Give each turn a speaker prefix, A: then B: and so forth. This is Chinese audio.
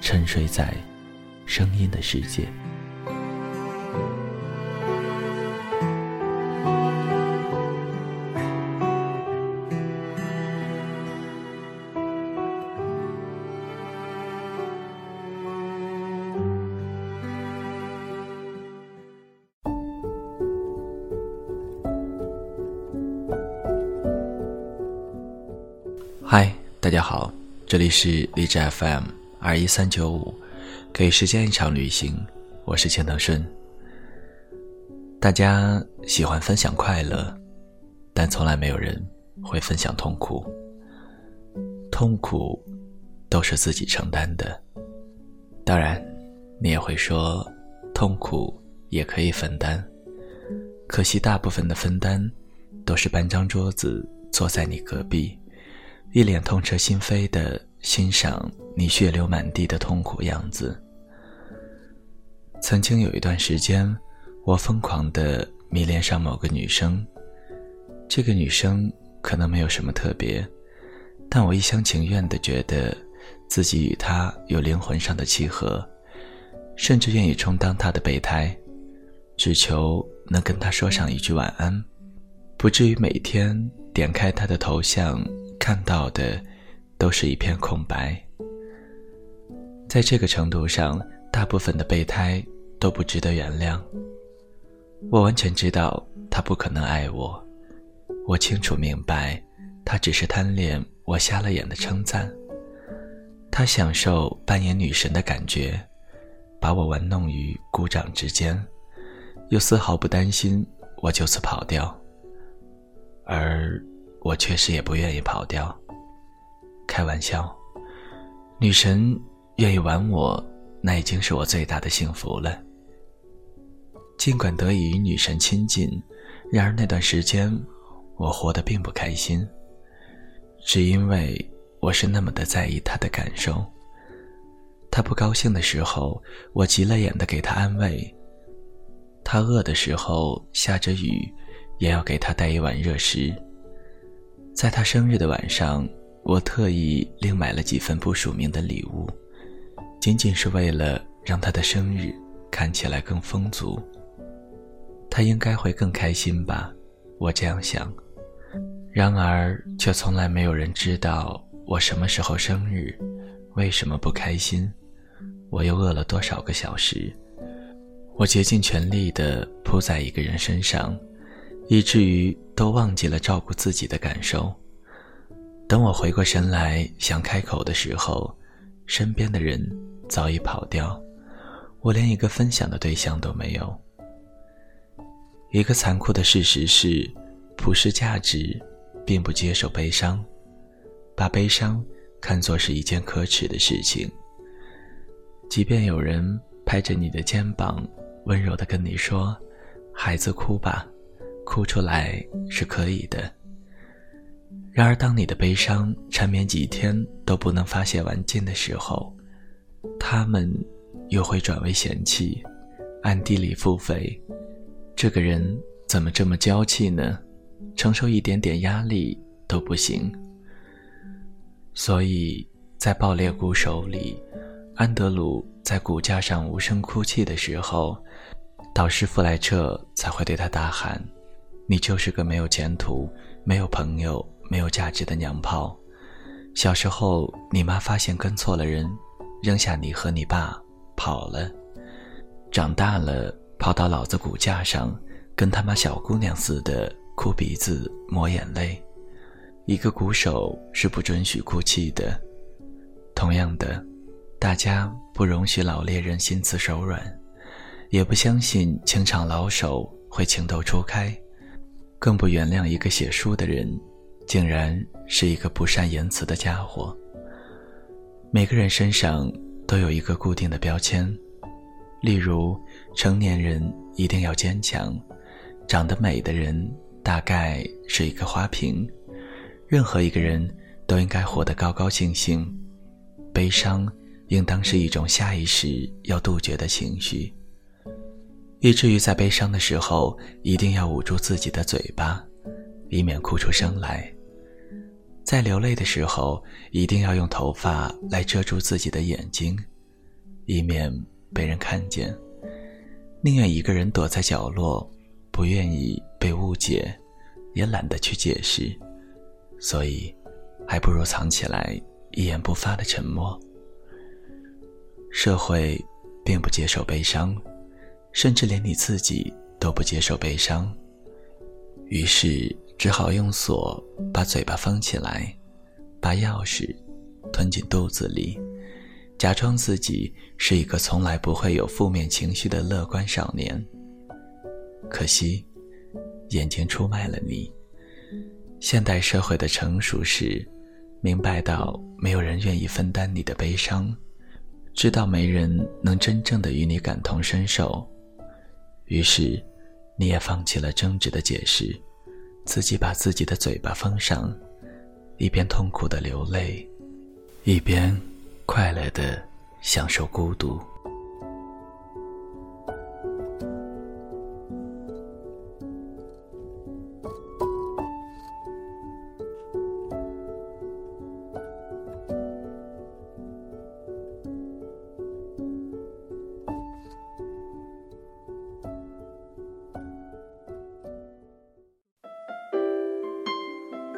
A: 沉睡在声音的世界。嗨，大家好，这里是荔枝 FM。二一三九五，给时间一场旅行。我是钱德顺。大家喜欢分享快乐，但从来没有人会分享痛苦。痛苦都是自己承担的。当然，你也会说，痛苦也可以分担。可惜，大部分的分担，都是搬张桌子坐在你隔壁，一脸痛彻心扉的。欣赏你血流满地的痛苦样子。曾经有一段时间，我疯狂的迷恋上某个女生。这个女生可能没有什么特别，但我一厢情愿的觉得自己与她有灵魂上的契合，甚至愿意充当她的备胎，只求能跟她说上一句晚安，不至于每天点开她的头像看到的。都是一片空白。在这个程度上，大部分的备胎都不值得原谅。我完全知道他不可能爱我，我清楚明白，他只是贪恋我瞎了眼的称赞。他享受扮演女神的感觉，把我玩弄于股掌之间，又丝毫不担心我就此跑掉。而我确实也不愿意跑掉。开玩笑，女神愿意玩我，那已经是我最大的幸福了。尽管得以与女神亲近，然而那段时间我活得并不开心，只因为我是那么的在意她的感受。她不高兴的时候，我急了眼的给她安慰；她饿的时候，下着雨，也要给她带一碗热食。在他生日的晚上。我特意另买了几份不署名的礼物，仅仅是为了让他的生日看起来更丰足。他应该会更开心吧，我这样想。然而，却从来没有人知道我什么时候生日，为什么不开心，我又饿了多少个小时。我竭尽全力地扑在一个人身上，以至于都忘记了照顾自己的感受。等我回过神来想开口的时候，身边的人早已跑掉，我连一个分享的对象都没有。一个残酷的事实是，普世价值并不接受悲伤，把悲伤看作是一件可耻的事情。即便有人拍着你的肩膀，温柔地跟你说：“孩子，哭吧，哭出来是可以的。”然而，当你的悲伤缠绵几天都不能发泄完尽的时候，他们又会转为嫌弃，暗地里付费。这个人怎么这么娇气呢？承受一点点压力都不行。所以在爆裂鼓手里，安德鲁在骨架上无声哭泣的时候，导师弗莱彻才会对他大喊：“你就是个没有前途、没有朋友。”没有价值的娘炮，小时候你妈发现跟错了人，扔下你和你爸跑了。长大了，跑到老子骨架上，跟他妈小姑娘似的哭鼻子、抹眼泪。一个鼓手是不准许哭泣的。同样的，大家不容许老猎人心慈手软，也不相信情场老手会情窦初开，更不原谅一个写书的人，竟然是一个不善言辞的家伙。每个人身上都有一个固定的标签，例如，成年人一定要坚强，长得美的人大概是一个花瓶。任何一个人都应该活得高高兴兴，悲伤应当是一种下意识要杜绝的情绪。以至于在悲伤的时候，一定要捂住自己的嘴巴，以免哭出声来；在流泪的时候，一定要用头发来遮住自己的眼睛，以免被人看见。宁愿一个人躲在角落，不愿意被误解，也懒得去解释。所以，还不如藏起来，一言不发的沉默。社会并不接受悲伤，甚至连你自己都不接受悲伤，于是只好用锁把嘴巴封起来，把钥匙吞进肚子里，假装自己是一个从来不会有负面情绪的乐观少年。可惜，眼睛出卖了你。现代社会的成熟是，明白到没有人愿意分担你的悲伤，知道没人能真正的与你感同身受，于是，你也放弃了争执的解释，自己把自己的嘴巴封上，一边痛苦的流泪，一边快乐的享受孤独。